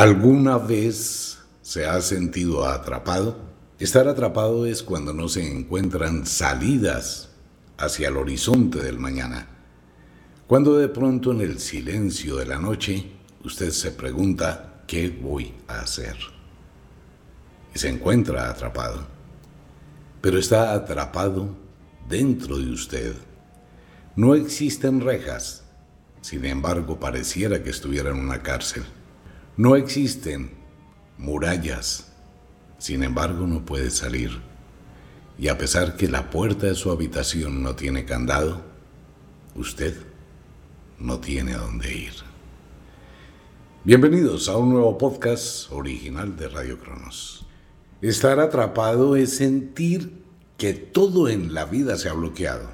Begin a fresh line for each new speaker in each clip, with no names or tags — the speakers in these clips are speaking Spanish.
¿Alguna vez se ha sentido atrapado? Estar atrapado es cuando no se encuentran salidas hacia el horizonte del mañana. Cuando de pronto en el silencio de la noche usted se pregunta, ¿qué voy a hacer? Y se encuentra atrapado. Pero está atrapado dentro de usted. No existen rejas, sin embargo pareciera que estuviera en una cárcel. No existen murallas, sin embargo no puede salir. Y a pesar que la puerta de su habitación no tiene candado, usted no tiene a dónde ir. Bienvenidos a un nuevo podcast original de Radio Cronos. Estar atrapado es sentir que todo en la vida se ha bloqueado.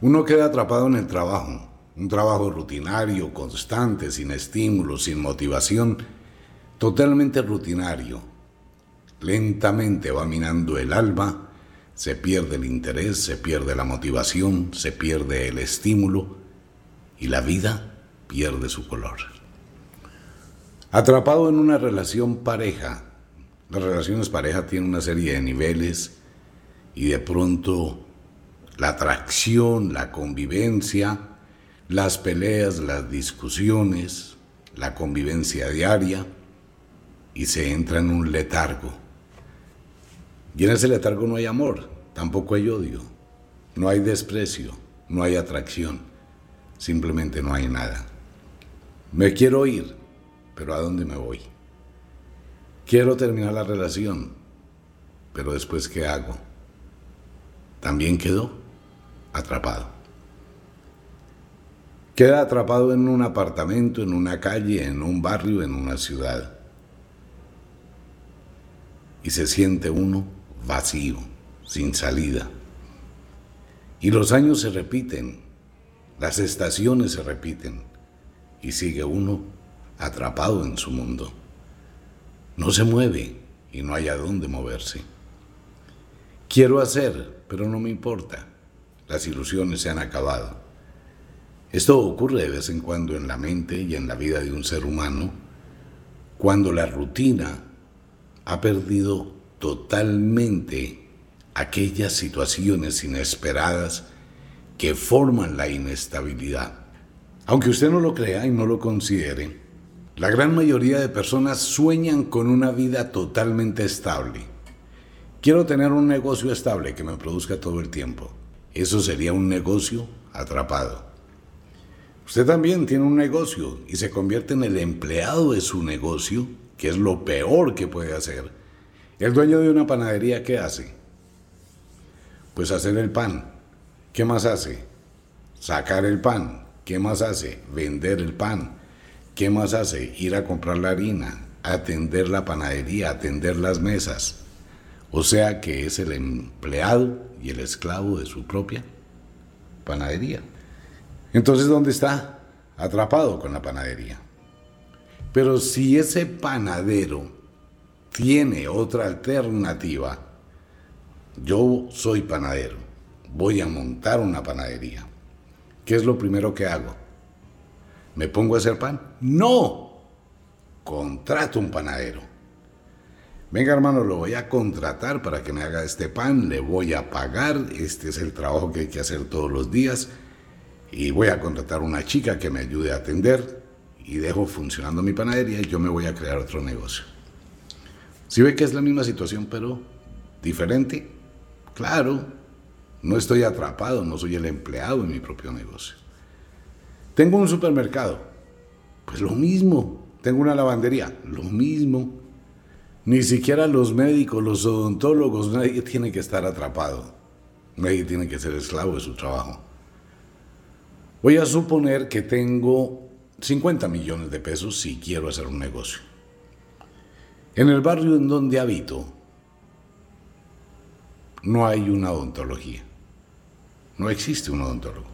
Uno queda atrapado en el trabajo, un trabajo rutinario, constante, sin estímulos, sin motivación, totalmente rutinario. Lentamente va minando el alma, se pierde el interés, se pierde la motivación, se pierde el estímulo y la vida pierde su color. Atrapado en una relación pareja, las relaciones pareja tienen una serie de niveles y de pronto la atracción, la convivencia, las peleas, las discusiones, la convivencia diaria y se entra en un letargo. Y en ese letargo no hay amor, tampoco hay odio, no hay desprecio, no hay atracción, simplemente no hay nada. Me quiero ir, pero ¿a dónde me voy? Quiero terminar la relación, pero después ¿qué hago? También quedó atrapado. Queda atrapado en un apartamento, en una calle, en un barrio, en una ciudad. Y se siente uno vacío, sin salida. Y los años se repiten, las estaciones se repiten, y sigue uno atrapado en su mundo. No se mueve y no hay a dónde moverse. Quiero hacer, pero no me importa. Las ilusiones se han acabado. Esto ocurre de vez en cuando en la mente y en la vida de un ser humano cuando la rutina ha perdido totalmente aquellas situaciones inesperadas que forman la inestabilidad. Aunque usted no lo crea y no lo considere, la gran mayoría de personas sueñan con una vida totalmente estable. Quiero tener un negocio estable que me produzca todo el tiempo. Eso sería un negocio atrapado. Usted también tiene un negocio y se convierte en el empleado de su negocio, que es lo peor que puede hacer. El dueño de una panadería, ¿qué hace? Pues hacer el pan. ¿Qué más hace? Sacar el pan. ¿Qué más hace? Vender el pan. ¿Qué más hace? Ir a comprar la harina, atender la panadería, atender las mesas. O sea que es el empleado y el esclavo de su propia panadería. Entonces, ¿dónde está? Atrapado con la panadería. Pero si ese panadero tiene otra alternativa, yo soy panadero, voy a montar una panadería. ¿Qué es lo primero que hago? ¿Me pongo a hacer pan? No, contrato un panadero. Venga hermano, lo voy a contratar para que me haga este pan, le voy a pagar, este es el trabajo que hay que hacer todos los días y voy a contratar una chica que me ayude a atender y dejo funcionando mi panadería y yo me voy a crear otro negocio. Si ve que es la misma situación pero diferente, claro, no estoy atrapado, no soy el empleado en mi propio negocio. Tengo un supermercado, pues lo mismo. Tengo una lavandería, lo mismo. Ni siquiera los médicos, los odontólogos, nadie tiene que estar atrapado. Nadie tiene que ser esclavo de su trabajo. Voy a suponer que tengo 50 millones de pesos si quiero hacer un negocio. En el barrio en donde habito no hay una odontología. No existe un odontólogo.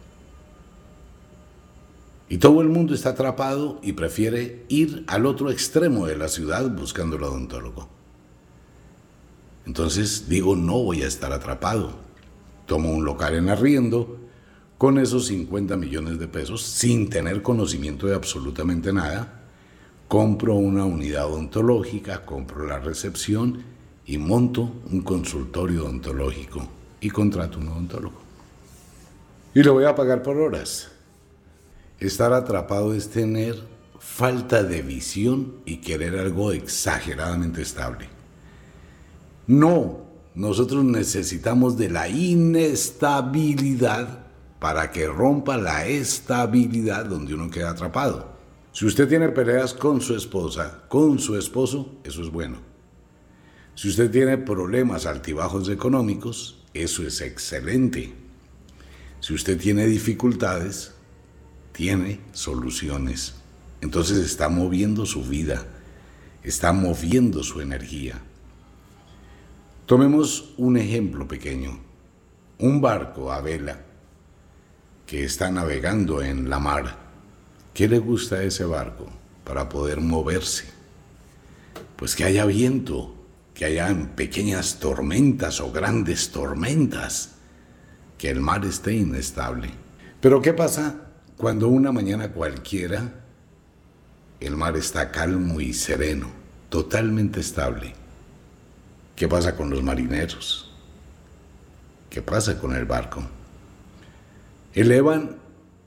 Y todo el mundo está atrapado y prefiere ir al otro extremo de la ciudad buscando el odontólogo. Entonces digo, no voy a estar atrapado. Tomo un local en arriendo con esos 50 millones de pesos sin tener conocimiento de absolutamente nada, compro una unidad odontológica, compro la recepción y monto un consultorio odontológico y contrato un odontólogo. Y lo voy a pagar por horas. Estar atrapado es tener falta de visión y querer algo exageradamente estable. No, nosotros necesitamos de la inestabilidad para que rompa la estabilidad donde uno queda atrapado. Si usted tiene peleas con su esposa, con su esposo, eso es bueno. Si usted tiene problemas altibajos económicos, eso es excelente. Si usted tiene dificultades, tiene soluciones. Entonces está moviendo su vida, está moviendo su energía. Tomemos un ejemplo pequeño. Un barco a vela que está navegando en la mar. ¿Qué le gusta a ese barco para poder moverse? Pues que haya viento, que haya pequeñas tormentas o grandes tormentas, que el mar esté inestable. Pero ¿qué pasa cuando una mañana cualquiera el mar está calmo y sereno, totalmente estable? ¿Qué pasa con los marineros? ¿Qué pasa con el barco? Elevan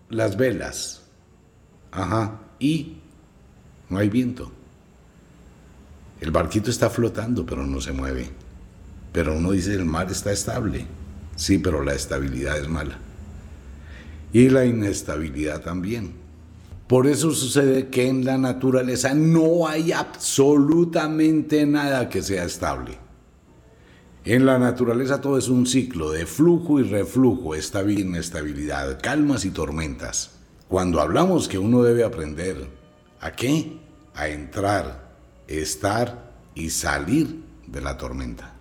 las velas. Ajá. Y no hay viento. El barquito está flotando, pero no se mueve. Pero uno dice, el mar está estable. Sí, pero la estabilidad es mala. Y la inestabilidad también. Por eso sucede que en la naturaleza no hay absolutamente nada que sea estable. En la naturaleza todo es un ciclo de flujo y reflujo, estabilidad, inestabilidad, calmas y tormentas. Cuando hablamos que uno debe aprender a qué? A entrar, estar y salir de la tormenta.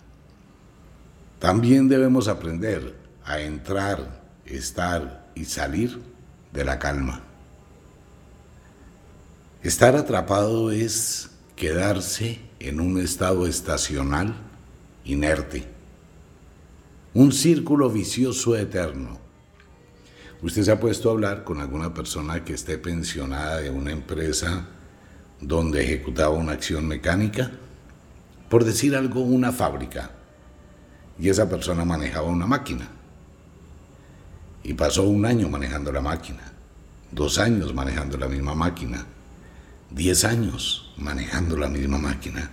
También debemos aprender a entrar, estar y salir de la calma. Estar atrapado es quedarse en un estado estacional inerte. Un círculo vicioso eterno. Usted se ha puesto a hablar con alguna persona que esté pensionada de una empresa donde ejecutaba una acción mecánica, por decir algo, una fábrica, y esa persona manejaba una máquina. Y pasó un año manejando la máquina, dos años manejando la misma máquina, diez años manejando la misma máquina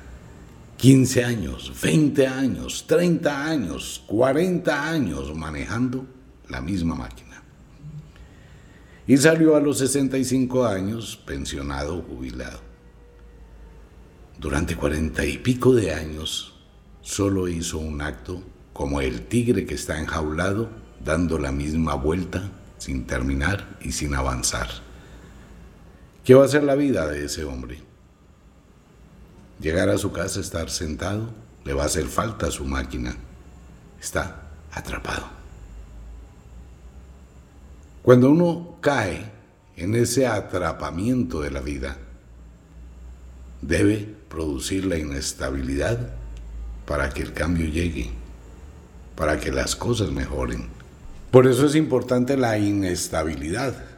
15 años, 20 años, 30 años, 40 años manejando la misma máquina. Y salió a los 65 años pensionado, jubilado. Durante cuarenta y pico de años solo hizo un acto como el tigre que está enjaulado dando la misma vuelta sin terminar y sin avanzar. ¿Qué va a ser la vida de ese hombre? Llegar a su casa, estar sentado, le va a hacer falta su máquina. Está atrapado. Cuando uno cae en ese atrapamiento de la vida, debe producir la inestabilidad para que el cambio llegue, para que las cosas mejoren. Por eso es importante la inestabilidad.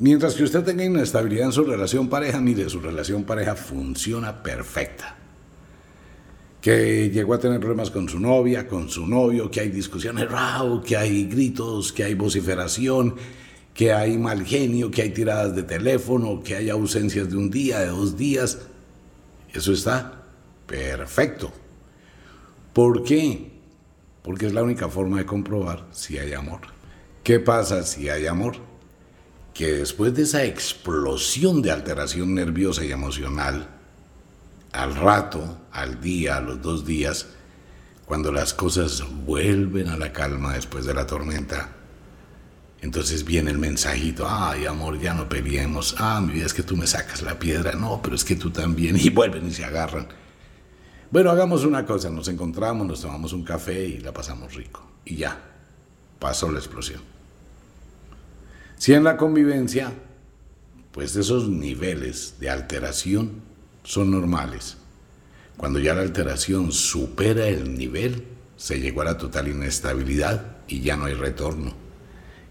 Mientras que usted tenga inestabilidad en su relación pareja, mire, su relación pareja funciona perfecta. Que llegó a tener problemas con su novia, con su novio, que hay discusiones, rau, que hay gritos, que hay vociferación, que hay mal genio, que hay tiradas de teléfono, que hay ausencias de un día, de dos días. Eso está perfecto. ¿Por qué? Porque es la única forma de comprobar si hay amor. ¿Qué pasa si hay amor? Que después de esa explosión de alteración nerviosa y emocional, al rato, al día, a los dos días, cuando las cosas vuelven a la calma después de la tormenta, entonces viene el mensajito, ay amor, ya no peleemos, ah, mi vida es que tú me sacas la piedra, no, pero es que tú también, y vuelven y se agarran. Bueno, hagamos una cosa, nos encontramos, nos tomamos un café y la pasamos rico. Y ya, pasó la explosión. Si en la convivencia, pues esos niveles de alteración son normales. Cuando ya la alteración supera el nivel, se llegó a la total inestabilidad y ya no hay retorno.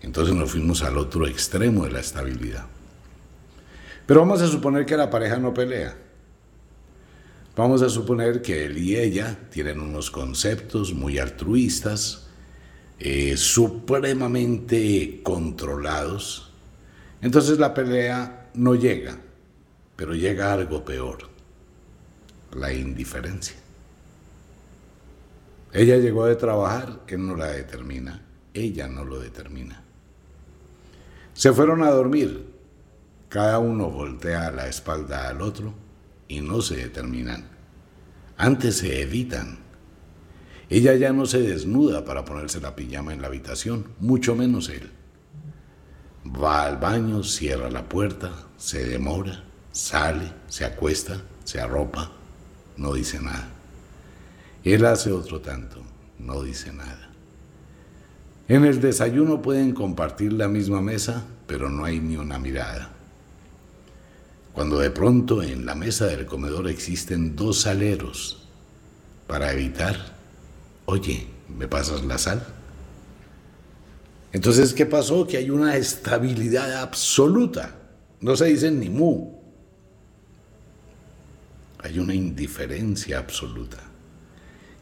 Entonces nos fuimos al otro extremo de la estabilidad. Pero vamos a suponer que la pareja no pelea. Vamos a suponer que él y ella tienen unos conceptos muy altruistas, eh, supremamente controlados. Entonces la pelea no llega, pero llega algo peor, la indiferencia. Ella llegó de trabajar, él no la determina, ella no lo determina. Se fueron a dormir, cada uno voltea la espalda al otro y no se determinan. Antes se evitan. Ella ya no se desnuda para ponerse la pijama en la habitación, mucho menos él. Va al baño, cierra la puerta, se demora, sale, se acuesta, se arropa, no dice nada. Él hace otro tanto, no dice nada. En el desayuno pueden compartir la misma mesa, pero no hay ni una mirada. Cuando de pronto en la mesa del comedor existen dos saleros para evitar, oye, ¿me pasas la sal? Entonces, ¿qué pasó? Que hay una estabilidad absoluta. No se dice ni mu. Hay una indiferencia absoluta.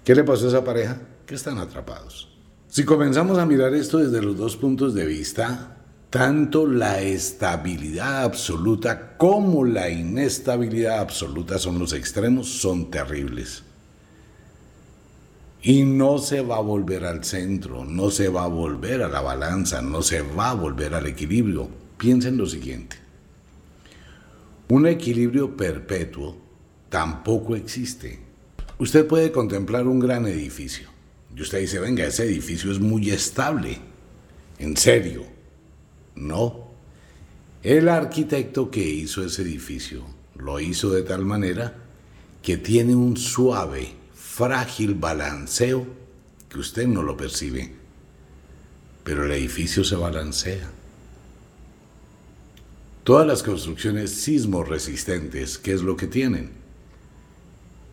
¿Qué le pasó a esa pareja? Que están atrapados. Si comenzamos a mirar esto desde los dos puntos de vista, tanto la estabilidad absoluta como la inestabilidad absoluta son los extremos, son terribles. Y no se va a volver al centro, no se va a volver a la balanza, no se va a volver al equilibrio. Piensen lo siguiente. Un equilibrio perpetuo tampoco existe. Usted puede contemplar un gran edificio y usted dice, venga, ese edificio es muy estable, en serio no. El arquitecto que hizo ese edificio lo hizo de tal manera que tiene un suave, frágil balanceo que usted no lo percibe, pero el edificio se balancea. Todas las construcciones sismo resistentes, ¿qué es lo que tienen?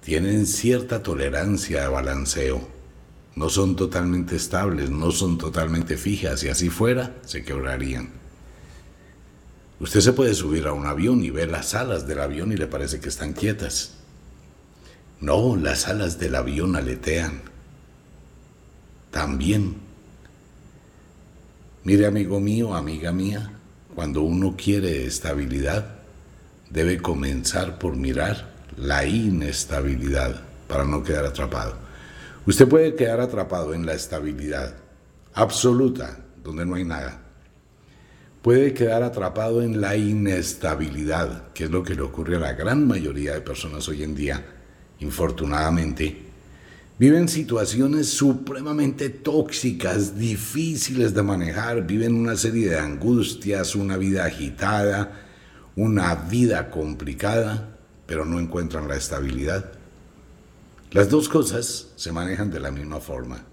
Tienen cierta tolerancia de balanceo. No son totalmente estables, no son totalmente fijas. y así fuera, se quebrarían. Usted se puede subir a un avión y ver las alas del avión y le parece que están quietas. No, las alas del avión aletean. También. Mire, amigo mío, amiga mía, cuando uno quiere estabilidad, debe comenzar por mirar la inestabilidad para no quedar atrapado. Usted puede quedar atrapado en la estabilidad absoluta, donde no hay nada. Puede quedar atrapado en la inestabilidad, que es lo que le ocurre a la gran mayoría de personas hoy en día, infortunadamente. Viven situaciones supremamente tóxicas, difíciles de manejar, viven una serie de angustias, una vida agitada, una vida complicada, pero no encuentran la estabilidad. Las dos cosas se manejan de la misma forma.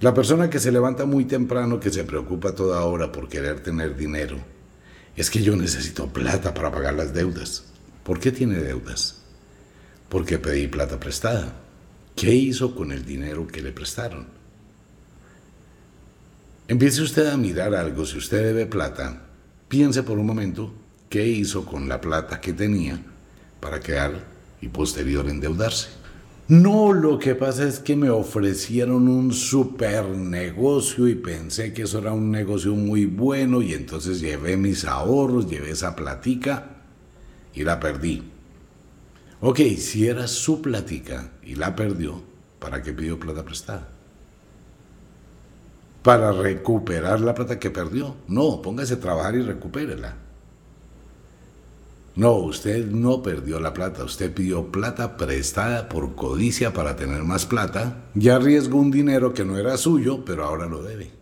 La persona que se levanta muy temprano, que se preocupa toda hora por querer tener dinero, es que yo necesito plata para pagar las deudas. ¿Por qué tiene deudas? Porque pedí plata prestada. ¿Qué hizo con el dinero que le prestaron? Empiece usted a mirar algo. Si usted debe plata, piense por un momento qué hizo con la plata que tenía para quedar y posterior endeudarse. No, lo que pasa es que me ofrecieron un super negocio y pensé que eso era un negocio muy bueno y entonces llevé mis ahorros, llevé esa platica y la perdí. Ok, si era su platica y la perdió, ¿para qué pidió plata prestada? Para recuperar la plata que perdió. No, póngase a trabajar y recupérela. No, usted no perdió la plata, usted pidió plata prestada por codicia para tener más plata, ya arriesgó un dinero que no era suyo, pero ahora lo debe.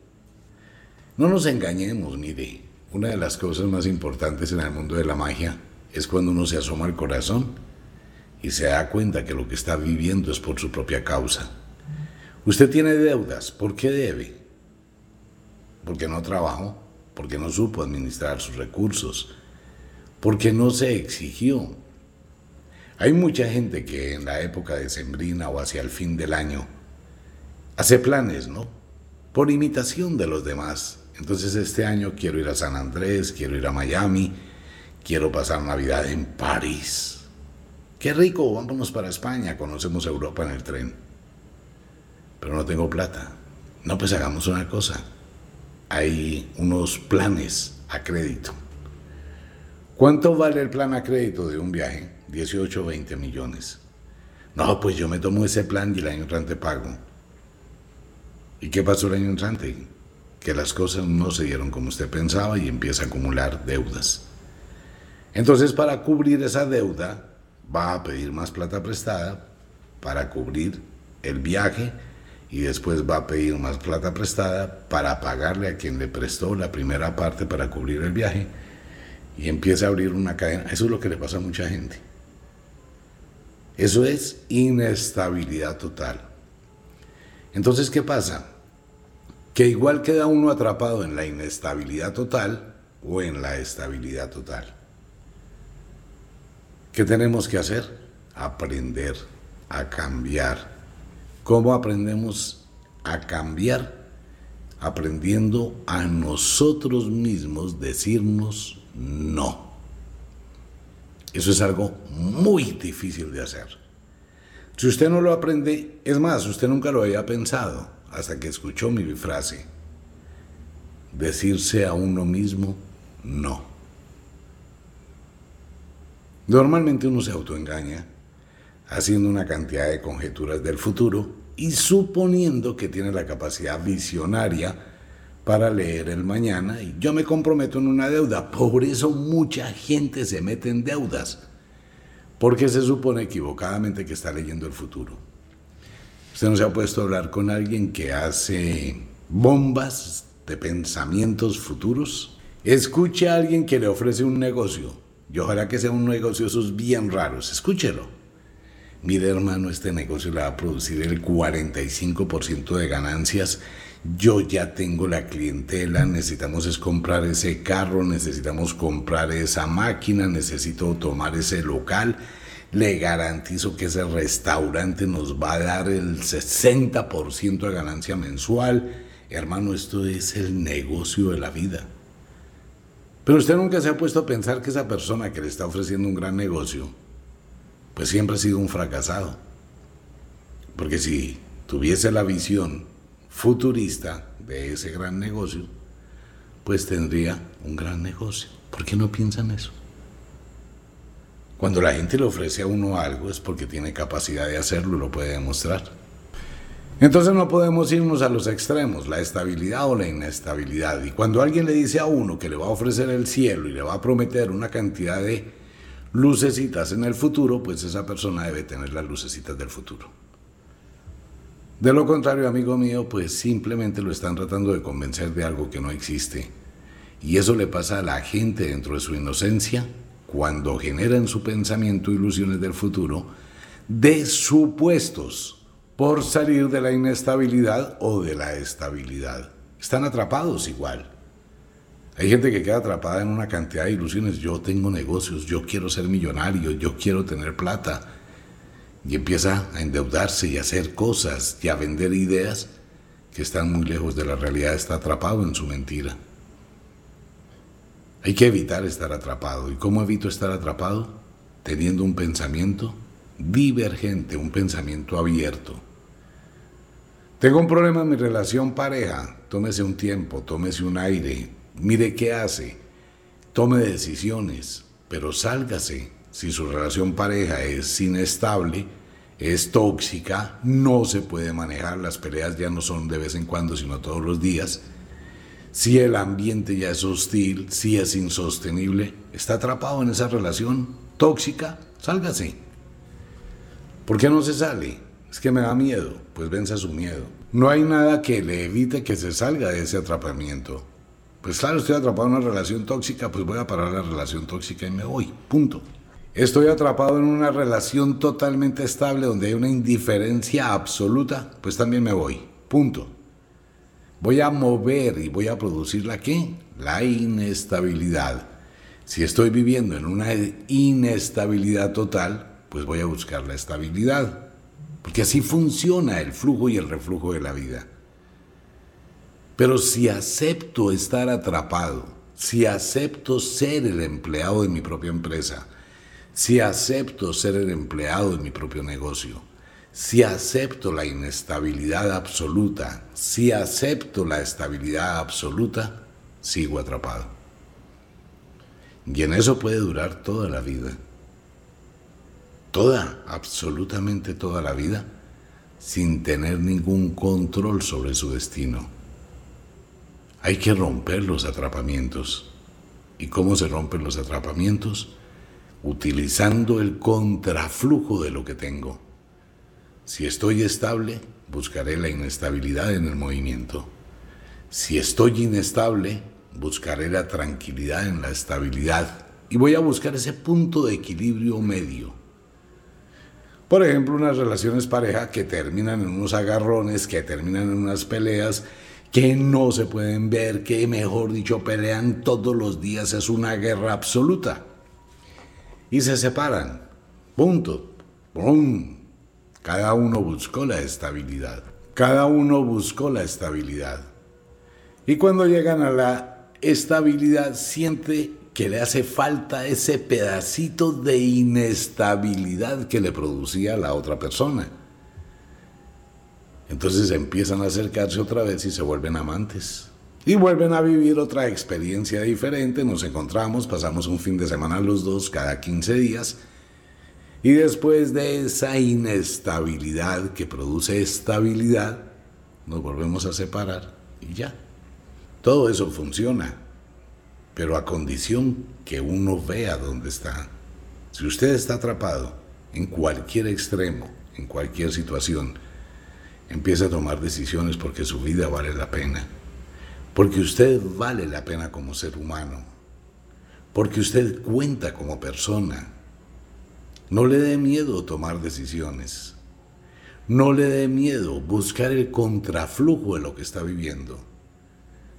No nos engañemos, mire, una de las cosas más importantes en el mundo de la magia es cuando uno se asoma al corazón y se da cuenta que lo que está viviendo es por su propia causa. Usted tiene deudas, ¿por qué debe? Porque no trabajó, porque no supo administrar sus recursos, porque no se exigió. Hay mucha gente que en la época de Sembrina o hacia el fin del año hace planes, ¿no? Por imitación de los demás. Entonces este año quiero ir a San Andrés, quiero ir a Miami, quiero pasar Navidad en París. Qué rico, vámonos para España, conocemos Europa en el tren. Pero no tengo plata. No, pues hagamos una cosa. Hay unos planes a crédito. ¿Cuánto vale el plan a crédito de un viaje? 18 o 20 millones. No, pues yo me tomo ese plan y el año entrante pago. ¿Y qué pasó el año entrante? Que las cosas no se dieron como usted pensaba y empieza a acumular deudas. Entonces, para cubrir esa deuda, va a pedir más plata prestada para cubrir el viaje y después va a pedir más plata prestada para pagarle a quien le prestó la primera parte para cubrir el viaje y empieza a abrir una cadena. Eso es lo que le pasa a mucha gente. Eso es inestabilidad total. Entonces, ¿qué pasa? Que igual queda uno atrapado en la inestabilidad total o en la estabilidad total. ¿Qué tenemos que hacer? Aprender a cambiar. ¿Cómo aprendemos a cambiar? Aprendiendo a nosotros mismos decirnos no. Eso es algo muy difícil de hacer. Si usted no lo aprende, es más, usted nunca lo había pensado hasta que escuchó mi frase. Decirse a uno mismo no. Normalmente uno se autoengaña haciendo una cantidad de conjeturas del futuro y suponiendo que tiene la capacidad visionaria para leer el mañana y yo me comprometo en una deuda. Por eso mucha gente se mete en deudas, porque se supone equivocadamente que está leyendo el futuro. Usted no se ha puesto a hablar con alguien que hace bombas de pensamientos futuros. Escuche a alguien que le ofrece un negocio y ojalá que sea un negocio esos bien raros. Escúchelo. Mire, hermano, este negocio le va a producir el 45% de ganancias. Yo ya tengo la clientela, necesitamos es comprar ese carro, necesitamos comprar esa máquina, necesito tomar ese local. Le garantizo que ese restaurante nos va a dar el 60% de ganancia mensual. Hermano, esto es el negocio de la vida. Pero usted nunca se ha puesto a pensar que esa persona que le está ofreciendo un gran negocio, pues siempre ha sido un fracasado. Porque si tuviese la visión futurista de ese gran negocio, pues tendría un gran negocio. ¿Por qué no piensan eso? Cuando la gente le ofrece a uno algo es porque tiene capacidad de hacerlo y lo puede demostrar. Entonces no podemos irnos a los extremos, la estabilidad o la inestabilidad. Y cuando alguien le dice a uno que le va a ofrecer el cielo y le va a prometer una cantidad de lucecitas en el futuro, pues esa persona debe tener las lucecitas del futuro. De lo contrario, amigo mío, pues simplemente lo están tratando de convencer de algo que no existe. Y eso le pasa a la gente dentro de su inocencia cuando genera en su pensamiento ilusiones del futuro de supuestos por salir de la inestabilidad o de la estabilidad. Están atrapados igual. Hay gente que queda atrapada en una cantidad de ilusiones. Yo tengo negocios, yo quiero ser millonario, yo quiero tener plata. Y empieza a endeudarse y a hacer cosas y a vender ideas que están muy lejos de la realidad. Está atrapado en su mentira. Hay que evitar estar atrapado. ¿Y cómo evito estar atrapado? Teniendo un pensamiento divergente, un pensamiento abierto. Tengo un problema en mi relación pareja, tómese un tiempo, tómese un aire, mire qué hace, tome decisiones, pero sálgase. Si su relación pareja es inestable, es tóxica, no se puede manejar, las peleas ya no son de vez en cuando, sino todos los días. Si el ambiente ya es hostil, si es insostenible, está atrapado en esa relación tóxica, sálgase. ¿Por qué no se sale? Es que me da miedo, pues venza su miedo. No hay nada que le evite que se salga de ese atrapamiento. Pues claro, estoy atrapado en una relación tóxica, pues voy a parar la relación tóxica y me voy, punto. Estoy atrapado en una relación totalmente estable donde hay una indiferencia absoluta, pues también me voy, punto. Voy a mover y voy a producir la qué? La inestabilidad. Si estoy viviendo en una inestabilidad total, pues voy a buscar la estabilidad. Porque así funciona el flujo y el reflujo de la vida. Pero si acepto estar atrapado si acepto ser el empleado de mi propia empresa, si acepto ser el empleado de mi propio negocio, si acepto la inestabilidad absoluta, si acepto la estabilidad absoluta, sigo atrapado. Y en eso puede durar toda la vida. Toda, absolutamente toda la vida, sin tener ningún control sobre su destino. Hay que romper los atrapamientos. ¿Y cómo se rompen los atrapamientos? Utilizando el contraflujo de lo que tengo. Si estoy estable, buscaré la inestabilidad en el movimiento. Si estoy inestable, buscaré la tranquilidad en la estabilidad y voy a buscar ese punto de equilibrio medio. Por ejemplo, unas relaciones pareja que terminan en unos agarrones, que terminan en unas peleas, que no se pueden ver, que mejor dicho pelean todos los días, es una guerra absoluta. Y se separan. Punto. ¡Pum! Cada uno buscó la estabilidad. Cada uno buscó la estabilidad. Y cuando llegan a la estabilidad, siente que le hace falta ese pedacito de inestabilidad que le producía la otra persona. Entonces empiezan a acercarse otra vez y se vuelven amantes. Y vuelven a vivir otra experiencia diferente, nos encontramos, pasamos un fin de semana los dos cada 15 días y después de esa inestabilidad que produce estabilidad, nos volvemos a separar y ya. Todo eso funciona, pero a condición que uno vea dónde está. Si usted está atrapado en cualquier extremo, en cualquier situación, empieza a tomar decisiones porque su vida vale la pena. Porque usted vale la pena como ser humano. Porque usted cuenta como persona no le dé miedo tomar decisiones. No le dé miedo buscar el contraflujo de lo que está viviendo.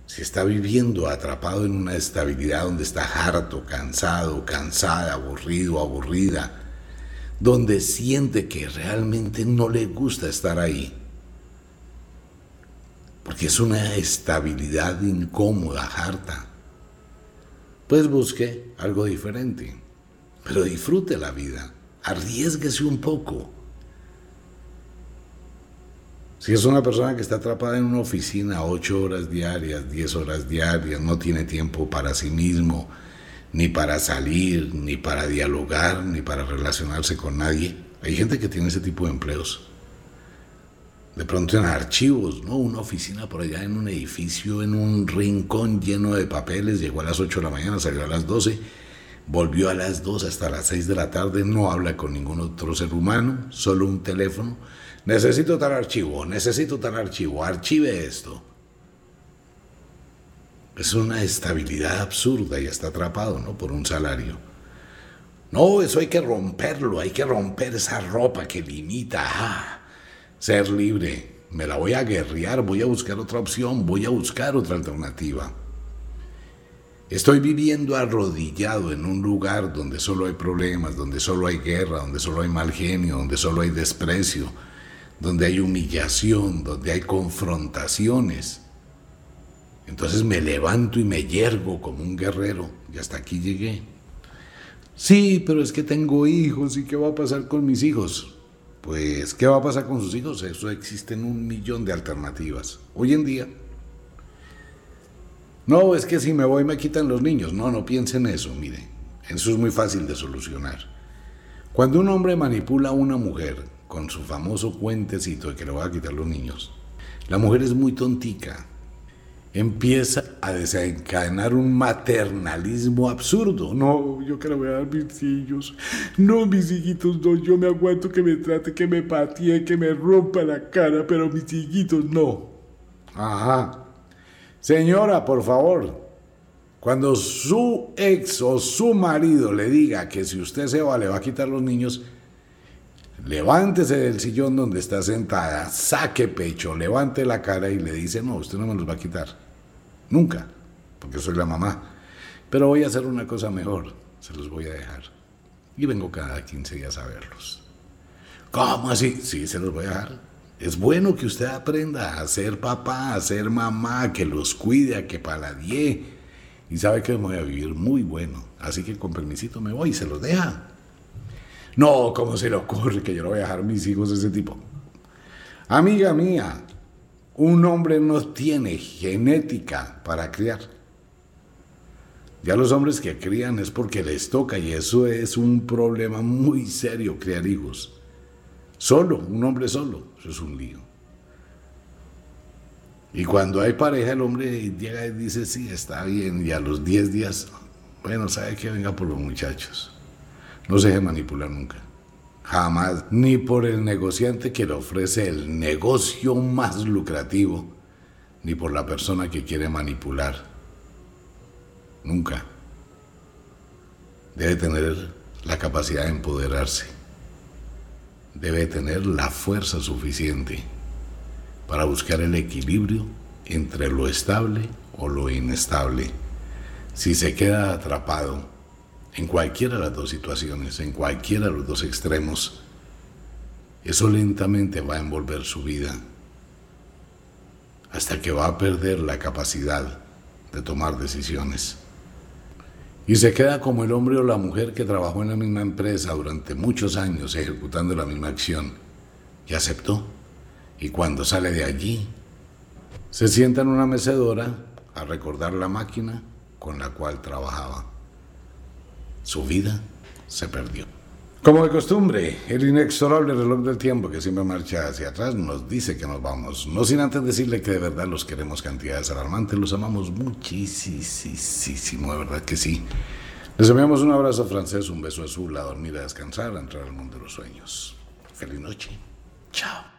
Si está viviendo atrapado en una estabilidad donde está harto, cansado, cansada, aburrido, aburrida, donde siente que realmente no le gusta estar ahí, porque es una estabilidad incómoda, harta, pues busque algo diferente, pero disfrute la vida arriesguese un poco. Si es una persona que está atrapada en una oficina ocho horas diarias, diez horas diarias, no tiene tiempo para sí mismo, ni para salir, ni para dialogar, ni para relacionarse con nadie. Hay gente que tiene ese tipo de empleos. De pronto en archivos, ¿no? Una oficina por allá en un edificio, en un rincón lleno de papeles, llegó a las 8 de la mañana, salió a las 12 Volvió a las 2 hasta las 6 de la tarde, no habla con ningún otro ser humano, solo un teléfono. Necesito tal archivo, necesito tal archivo, archive esto. Es una estabilidad absurda y está atrapado, ¿no? Por un salario. No, eso hay que romperlo, hay que romper esa ropa que limita. Ah, ser libre. Me la voy a guerrear, voy a buscar otra opción, voy a buscar otra alternativa. Estoy viviendo arrodillado en un lugar donde solo hay problemas, donde solo hay guerra, donde solo hay mal genio, donde solo hay desprecio, donde hay humillación, donde hay confrontaciones. Entonces me levanto y me yergo como un guerrero y hasta aquí llegué. Sí, pero es que tengo hijos y ¿qué va a pasar con mis hijos? Pues, ¿qué va a pasar con sus hijos? Eso existen un millón de alternativas. Hoy en día no, es que si me voy me quitan los niños. No, no piensen eso, mire. Eso es muy fácil de solucionar. Cuando un hombre manipula a una mujer con su famoso cuentecito de que le va a quitar los niños, la mujer es muy tontica. Empieza a desencadenar un maternalismo absurdo. No, yo que le voy a dar mis hijos. No, mis hijitos, no. Yo me aguanto que me trate, que me patee, que me rompa la cara, pero mis hijitos no. Ajá. Señora, por favor, cuando su ex o su marido le diga que si usted se va le va a quitar los niños, levántese del sillón donde está sentada, saque pecho, levante la cara y le dice, no, usted no me los va a quitar. Nunca, porque soy la mamá. Pero voy a hacer una cosa mejor, se los voy a dejar. Y vengo cada 15 días a verlos. ¿Cómo así? Sí, se los voy a dejar. Es bueno que usted aprenda a ser papá, a ser mamá, que los cuide, a que paladie, y sabe que me voy a vivir muy bueno, así que con permisito me voy y se los deja. No, ¿cómo se le ocurre que yo no voy a dejar mis hijos de ese tipo? Amiga mía, un hombre no tiene genética para criar. Ya los hombres que crían es porque les toca y eso es un problema muy serio, criar hijos. Solo, un hombre solo, eso es un lío. Y cuando hay pareja, el hombre llega y dice, sí, está bien, y a los 10 días, bueno, sabe que venga por los muchachos. No se deje manipular nunca. Jamás. Ni por el negociante que le ofrece el negocio más lucrativo, ni por la persona que quiere manipular. Nunca. Debe tener la capacidad de empoderarse. Debe tener la fuerza suficiente para buscar el equilibrio entre lo estable o lo inestable. Si se queda atrapado en cualquiera de las dos situaciones, en cualquiera de los dos extremos, eso lentamente va a envolver su vida hasta que va a perder la capacidad de tomar decisiones. Y se queda como el hombre o la mujer que trabajó en la misma empresa durante muchos años ejecutando la misma acción y aceptó. Y cuando sale de allí, se sienta en una mecedora a recordar la máquina con la cual trabajaba su vida se perdió. Como de costumbre, el inexorable reloj del tiempo que siempre marcha hacia atrás nos dice que nos vamos, no sin antes decirle que de verdad los queremos cantidades alarmantes, los amamos muchísimo, de verdad que sí. Les enviamos un abrazo francés, un beso azul, a dormir, a descansar, a entrar al mundo de los sueños. Feliz noche. Chao.